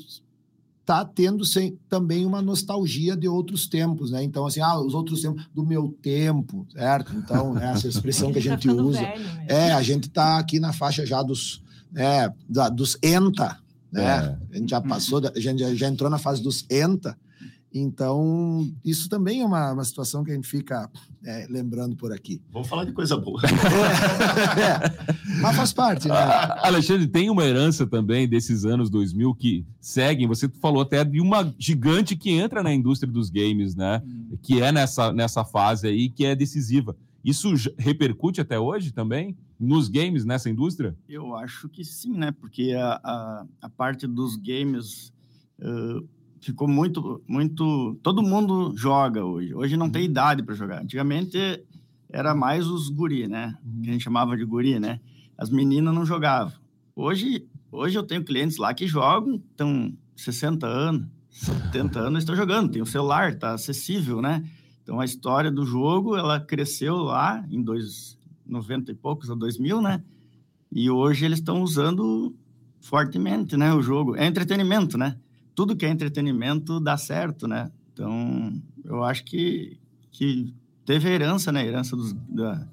tá tendo sem, também uma nostalgia de outros tempos, né? Então assim, ah, os outros tempos do meu tempo, certo? Então né, essa expressão que a Tá gente usa, é, a gente tá aqui na faixa já dos, né, da- dos enta, né? É. A gente já passou, da- a gente já, já entrou na fase dos enta. Então, isso também é uma, uma situação que a gente fica é, lembrando por aqui. Vamos falar de coisa boa. É, mas faz parte, né? Alexandre, tem uma herança também desses anos 2000 que seguem. Você falou até de uma gigante que entra na indústria dos games, né? Que é nessa, nessa fase aí, que é decisiva. Isso repercute até hoje também nos games, nessa indústria? Eu acho que sim, né? Porque a, a, a parte dos games eh, ficou muito, muito. Todo mundo joga hoje. Hoje não tem idade para jogar. Antigamente era mais os guri, né? Que a gente chamava de guri, né? As meninas não jogavam. Hoje, hoje eu tenho clientes lá que jogam, estão 60 anos, 70 anos, estão jogando. Tem o celular, tá acessível, né? Então a história do jogo, ela cresceu lá em dois, 90 e poucos a 2000, né? E hoje eles estão usando fortemente, né, o jogo. É entretenimento, né? Tudo que é entretenimento dá certo, né? Então, eu acho que, que teve herança, né? Herança dos, da,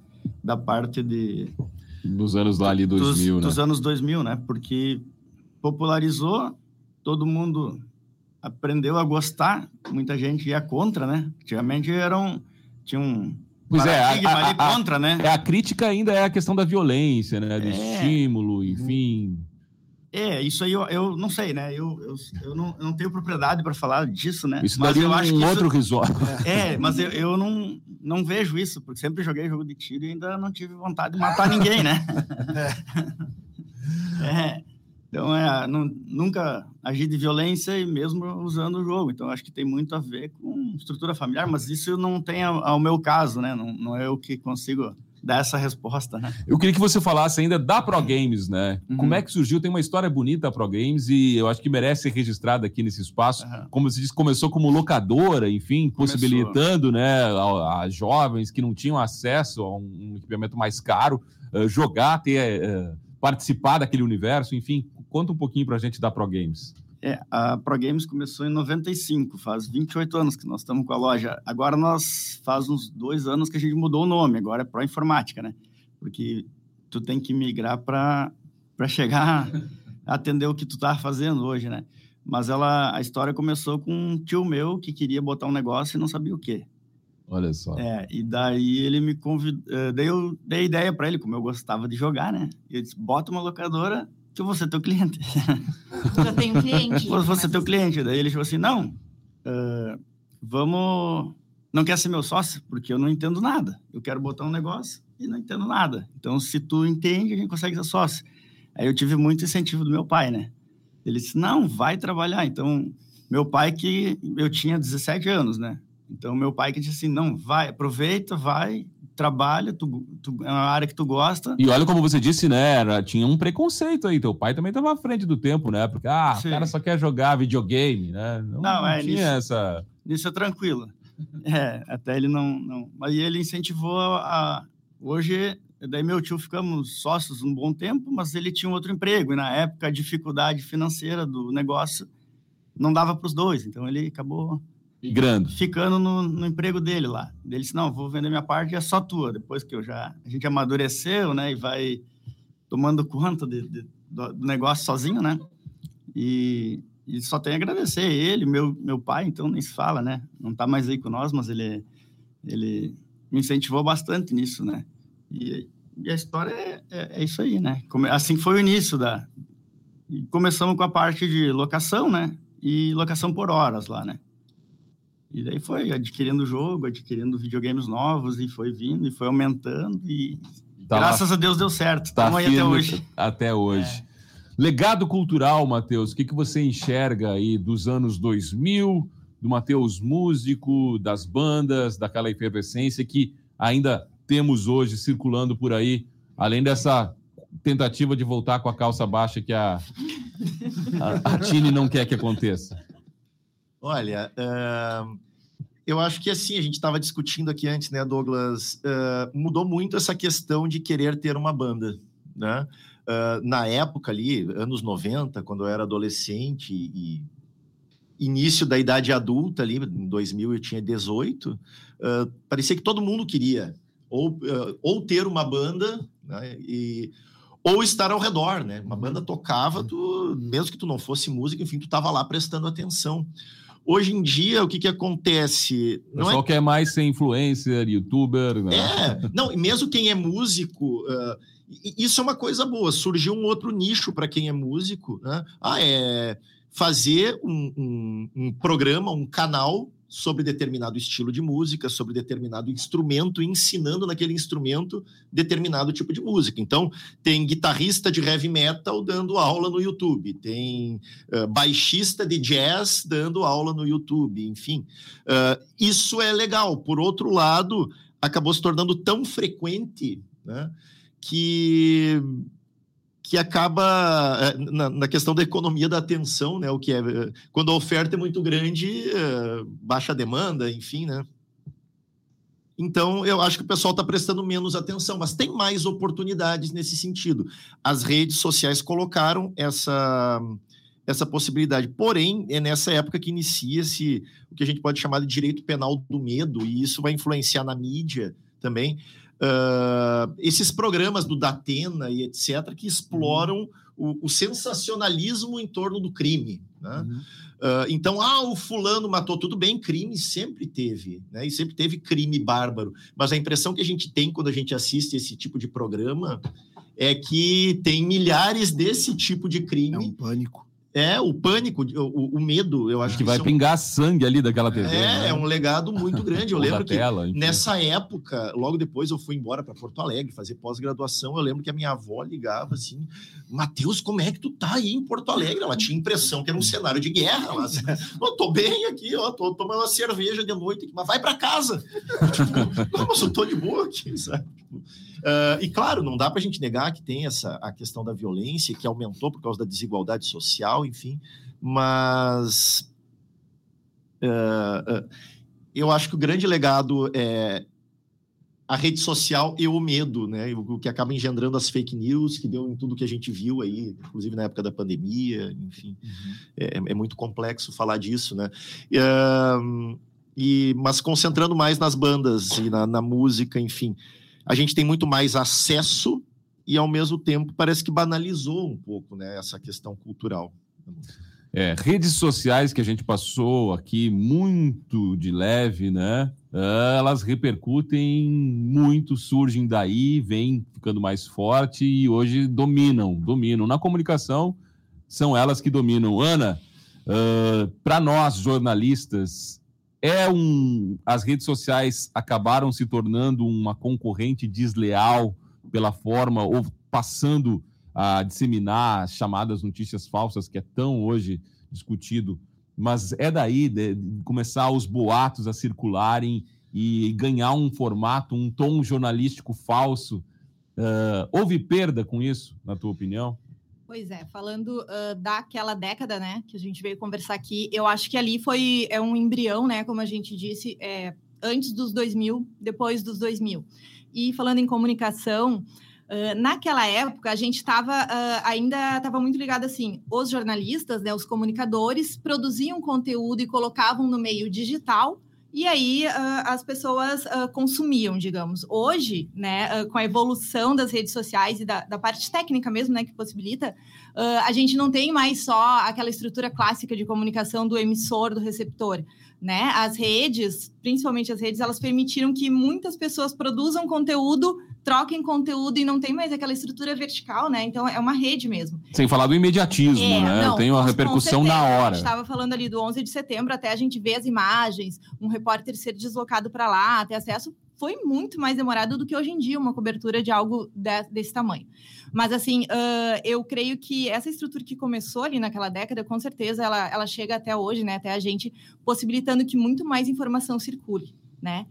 da parte de... Nos anos lá ali 2000, dos, né? dos anos 2000, né? Porque popularizou, todo mundo aprendeu a gostar, muita gente ia contra, né? Antigamente eram... Tinha um Pois é, a- a- ali a- contra, né? É, a crítica ainda é a questão da violência, né? Do É. estímulo, enfim. É, isso aí eu, eu não sei, né? Eu, eu, eu, não, eu não tenho propriedade para falar disso, né? Isso Mas daria eu um acho que isso- outro risório. É, mas eu, eu não, não vejo isso, porque sempre joguei jogo de tiro e ainda não tive vontade de matar ninguém, né? É, então, é, não- nunca agi de violência e mesmo usando o jogo. Então, acho que tem muito a ver com estrutura familiar, mas isso não tem ao, ao meu caso, né? Não, não é eu que consigo dar essa resposta, né? Eu queria que você falasse ainda da Pro Games, né? Uhum. Como é que surgiu? Tem uma história bonita a Pro Games e eu acho que merece ser registrada aqui nesse espaço. Aham. Como você disse, começou como locadora, enfim, Começou. possibilitando, né, a, a jovens que não tinham acesso a um, um equipamento mais caro, eh, jogar, ter, eh, participar daquele universo, enfim. Conta um pouquinho pra gente da Pro Games. É, a Pro Games começou em 95, faz 28 anos que nós estamos com a loja. Agora nós faz uns dois anos que a gente mudou o nome, agora é Pro Informática, né? Porque tu tem que migrar para chegar a atender o que tu tá fazendo hoje, né? Mas ela, a história começou com um tio meu que queria botar um negócio e não sabia o quê. Olha só. É, e daí ele me convidou, eh, daí eu dei ideia para ele, como eu gostava de jogar, né? E eu disse, bota uma locadora que eu vou ser teu cliente. Já tem um cliente. vou ser teu cliente. Daí ele falou assim, não, uh, vamos... Não quer ser meu sócio? Porque eu não entendo nada. Eu quero botar um negócio e não entendo nada. Então, se tu entende, a gente consegue ser sócio. Aí eu tive muito incentivo do meu pai, né? Ele disse, não, vai trabalhar. Então, meu pai que... Eu tinha 17 anos, né? Então, meu pai que disse assim, não, vai, aproveita, vai, trabalha, tu, tu, é uma área que tu gosta. E olha como você disse, né? Era, tinha um preconceito aí. Teu pai também estava à frente do tempo, né? Porque, ah, Sim. o cara só quer jogar videogame, né? Não, não, não é, tinha nisso, essa. Nisso é tranquilo. É, até ele não, não. Mas ele incentivou a. Hoje, daí meu tio ficamos sócios um bom tempo, mas ele tinha um outro emprego. E na época, a dificuldade financeira do negócio não dava para os dois. Então ele acabou Migrando. Ficando no, no, emprego dele lá. Ele disse: Não, vou vender minha parte e é só tua. Depois que eu já. A gente amadureceu, né? E vai tomando conta de, de, do, negócio sozinho, né? E, e só tenho a agradecer ele, meu, meu pai, então nem se fala, né? Não está mais aí com nós, mas ele, ele me incentivou bastante nisso, né? E, e a história é, é, é, isso aí, né? Assim foi o início da. Começamos com a parte de locação, né? E locação por horas lá, né? E daí foi adquirindo o jogo, adquirindo videogames novos, e foi vindo, e foi aumentando, e tá graças a Deus deu certo. Tá até hoje. Até hoje. É. Legado cultural, Matheus, o que, que você enxerga aí dos anos 2000, do Matheus músico, das bandas, daquela efervescência que ainda temos hoje circulando por aí, além dessa tentativa de voltar com a calça baixa que a, a, a Tine não quer que aconteça? Olha, uh, eu acho que assim, a gente estava discutindo aqui antes, né, Douglas? Uh, mudou muito essa questão de querer ter uma banda, né? Uh, na época ali, anos 90, quando eu era adolescente e início da idade adulta ali, em 2000 eu tinha 18, parecia que todo mundo queria ou, ou ter uma banda, né, e ou estar ao redor, né? Uma banda tocava, tu, mesmo que tu não fosse música, enfim, tu estava lá prestando atenção. Hoje em dia, o que, que acontece? O pessoal é... quer mais ser influencer, youtuber. Né? É, não, mesmo quem é músico, uh, isso é uma coisa boa. Surgiu um outro nicho para quem é músico. Né? Ah, é fazer um, um, um programa, um canal sobre determinado estilo de música, sobre determinado instrumento, ensinando naquele instrumento determinado tipo de música. Então, tem guitarrista de heavy metal dando aula no YouTube, tem uh, baixista de jazz dando aula no YouTube, enfim. Uh, isso é legal. Por outro lado, acabou se tornando tão frequente né, que que acaba eh, na, na, questão da economia da atenção, né? O que é eh, quando a oferta é muito grande, eh, baixa a demanda, enfim, né? Então, eu acho que o pessoal está prestando menos atenção, mas tem mais oportunidades nesse sentido. As redes sociais colocaram essa, essa possibilidade. Porém, é nessa época que inicia-se o que a gente pode chamar de direito penal do medo, e isso vai influenciar na mídia também uh, esses programas do Datena e etc., que exploram uhum. o, o, sensacionalismo em torno do crime. Né? Uhum. Uh, então, ah, o fulano matou, tudo bem, crime sempre teve, né? E sempre teve crime bárbaro. Mas a impressão que a gente tem quando a gente assiste esse tipo de programa é que tem milhares desse tipo de crime. É um pânico. É, o pânico, o, o medo, eu acho que, que vai pingar um... sangue ali daquela TV. É, né? é um legado muito grande. Eu lembro que nessa época, logo depois eu fui embora para Porto Alegre fazer pós-graduação. Eu lembro que a minha avó ligava assim: Matheus, como é que tu tá aí em Porto Alegre? Ela tinha impressão que era um cenário de guerra. Mas, eu tô bem aqui, ó, tô tomando uma cerveja de noite, mas vai para casa. tipo, não, mas eu tô de boa aqui, sabe? Uh, e claro, não dá para a gente negar que tem essa a questão da violência que aumentou por causa da desigualdade social, enfim, mas uh, uh, eu acho que o grande legado é a rede social e o medo, né? O que acaba engendrando as fake news, que deu em tudo que a gente viu aí, inclusive na época da pandemia, enfim. Uhum. É, é, muito complexo falar disso, né? E, mas concentrando mais nas bandas e na, na música, enfim a gente tem muito mais acesso e, ao mesmo tempo, parece que banalizou um pouco né, essa questão cultural. É, redes sociais que a gente passou aqui muito de leve, né? elas repercutem muito, surgem daí, vêm ficando mais forte e hoje dominam, dominam. Na comunicação, são elas que dominam. Ana, uh, para nós jornalistas, é um, as redes sociais acabaram se tornando uma concorrente desleal pela forma ou passando a disseminar chamadas notícias falsas que é tão hoje discutido mas é daí de começar os boatos a circularem e ganhar um formato, um tom jornalístico falso. Uh, houve perda com isso, na tua opinião? Pois é, falando uh, daquela década, né, que a gente veio conversar aqui, eu acho que ali foi é um embrião, né, como a gente disse, é, antes dos 2000, depois dos 2000. E falando em comunicação, Uh, naquela época, a gente estava uh, ainda estava muito ligado assim, os jornalistas, né, os comunicadores, produziam conteúdo e colocavam no meio digital, e aí uh, as pessoas consumiam, digamos. Hoje, né, com a evolução das redes sociais e da, da parte técnica mesmo, né, que possibilita, a gente não tem mais só aquela estrutura clássica de comunicação do emissor, do receptor. Né? As redes, principalmente as redes, elas permitiram que muitas pessoas produzam conteúdo troquem conteúdo e não tem mais aquela estrutura vertical, né? Então é uma rede mesmo. Sem falar do imediatismo, é, né? Não, Tem uma repercussão na hora. A gente estava falando ali do 11 de setembro, até a gente ver as imagens, um repórter ser deslocado para lá, ter acesso, foi muito mais demorado do que hoje em dia uma cobertura de algo de, desse tamanho. Mas, assim, uh, eu creio que essa estrutura que começou ali naquela década, com certeza, ela, ela chega até hoje, né? Até a gente, possibilitando que muito mais informação circule, né?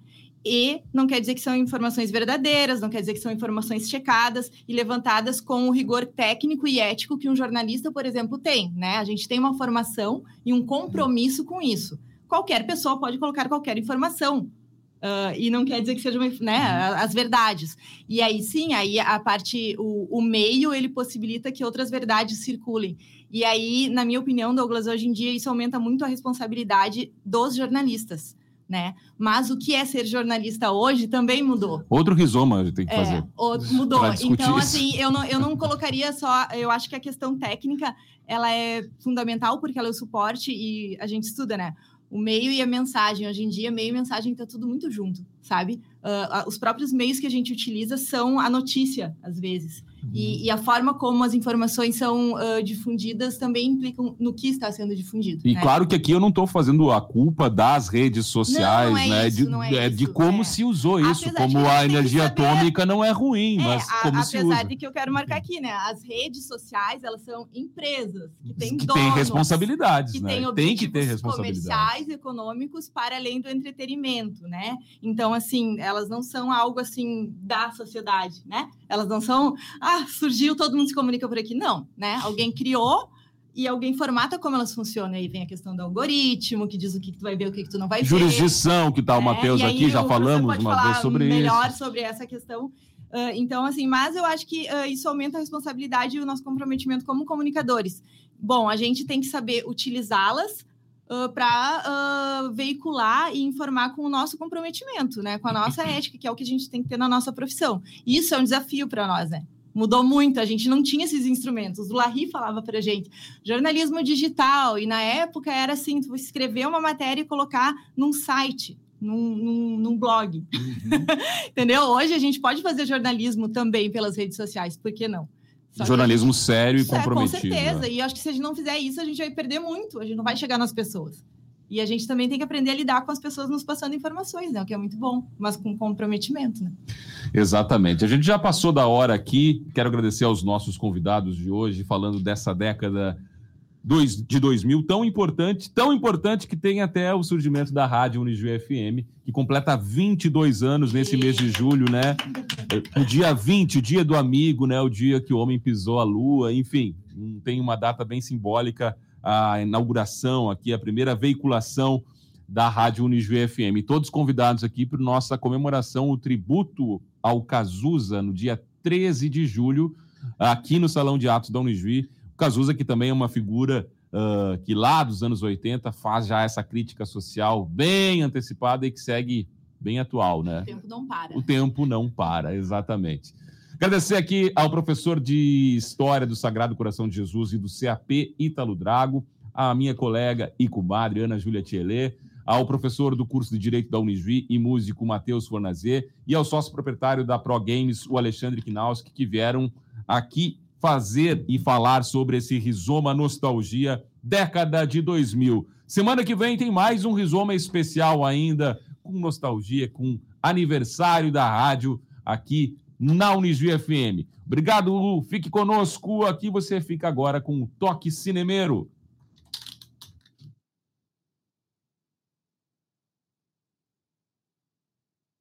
E não quer dizer que são informações verdadeiras, não quer dizer que são informações checadas e levantadas com o rigor técnico e ético que um jornalista, por exemplo, tem, né? A gente tem uma formação e um compromisso com isso. Qualquer pessoa pode colocar qualquer informação, Uh, e não quer dizer que sejam né, as verdades. E aí sim, aí a parte, o, o, meio, ele possibilita que outras verdades circulem. E aí, na minha opinião, Douglas, hoje em dia isso aumenta muito a responsabilidade dos jornalistas né? Mas o que é ser jornalista hoje também mudou. Outro rizoma tem que é, fazer. Outro, mudou. Então, isso. assim, eu não, eu não colocaria só. Eu acho que a questão técnica ela é fundamental porque ela é o suporte e a gente estuda, né? O meio e a mensagem. Hoje em dia, meio e mensagem está tudo muito junto, sabe? Uh, os próprios meios que a gente utiliza são a notícia, às vezes. E, uhum. e, a forma como as informações são uh, difundidas também implicam no que está sendo difundido. E né? claro que aqui eu não estou fazendo a culpa das redes sociais, não, não é né? Isso, de, é, é isso, de como é. se usou isso, apesar como a energia saber... atômica não é ruim, é, mas a, como se usa. Apesar de que eu quero marcar aqui, né? As redes sociais, elas são empresas que têm que donos, têm responsabilidades, que né? Tem que ter responsabilidades. comerciais, econômicos para além do entretenimento, né? Então, assim, elas não são algo assim da sociedade, né? Elas não são, ah, surgiu, todo mundo se comunica por aqui. Não, né? Alguém criou e alguém formata como elas funcionam. Aí vem a questão do algoritmo, que diz o que, que tu vai ver, o que, que tu não vai Jurisdição, ver. Jurisdição, que tá o é, Matheus aqui, já falamos uma vez sobre melhor isso. melhor sobre essa questão. Uh, então, assim, mas eu acho que uh, isso aumenta a responsabilidade e o nosso comprometimento como comunicadores. Bom, a gente tem que saber utilizá-las uh, para uh, veicular e informar com o nosso comprometimento, né? Com a nossa ética, que é o que a gente tem que ter na nossa profissão. Isso é um desafio para nós, né? Mudou muito, a gente não tinha esses instrumentos. O Larry falava para gente, jornalismo digital, e na época era assim, tu escrever uma matéria e colocar num site, num, num, num blog. Uhum. Entendeu? Hoje a gente pode fazer jornalismo também pelas redes sociais, por que não? Jornalismo sério e comprometido. com certeza. Né? E acho que se a gente não fizer isso, a gente vai perder muito. A gente não vai chegar nas pessoas. E a gente também tem que aprender a lidar com as pessoas nos passando informações, né? O que é muito bom, mas com comprometimento, né? Exatamente. A gente já passou da hora aqui. Quero agradecer aos nossos convidados de hoje, falando dessa década dois, de 2000, tão importante, tão importante que tem até o surgimento da Rádio Unijuí FM, que completa 22 anos nesse mês de julho, né? O dia 20, o dia do amigo, né? O dia que o homem pisou a lua, enfim, tem uma data bem simbólica, a inauguração aqui, a primeira veiculação da Rádio Unijuí FM. Todos convidados aqui para nossa comemoração, o tributo ao Cazuza, no dia 13 de julho, aqui no Salão de Atos da Unijuí. Cazuza, que também é uma figura uh, que lá dos anos 80 faz já essa crítica social bem antecipada e que segue bem atual, né? O tempo não para. O tempo não para, exatamente. Agradecer aqui ao professor de História do Sagrado Coração de Jesus e do CAP Ítalo Drago, a minha colega e comadre Ana Júlia Thielê, ao professor do curso de Direito da Unijuí e músico Matheus Fornazê e ao sócio proprietário da Pro Games, o Alexandre Kinauski, que vieram aqui fazer e falar sobre esse Rizoma Nostalgia década de 2000. Semana que vem tem mais um Rizoma especial ainda, com nostalgia, com aniversário da rádio aqui na Unijuí FM. Obrigado, Lu. Fique conosco. Aqui você fica agora com o Toque Cinemeiro.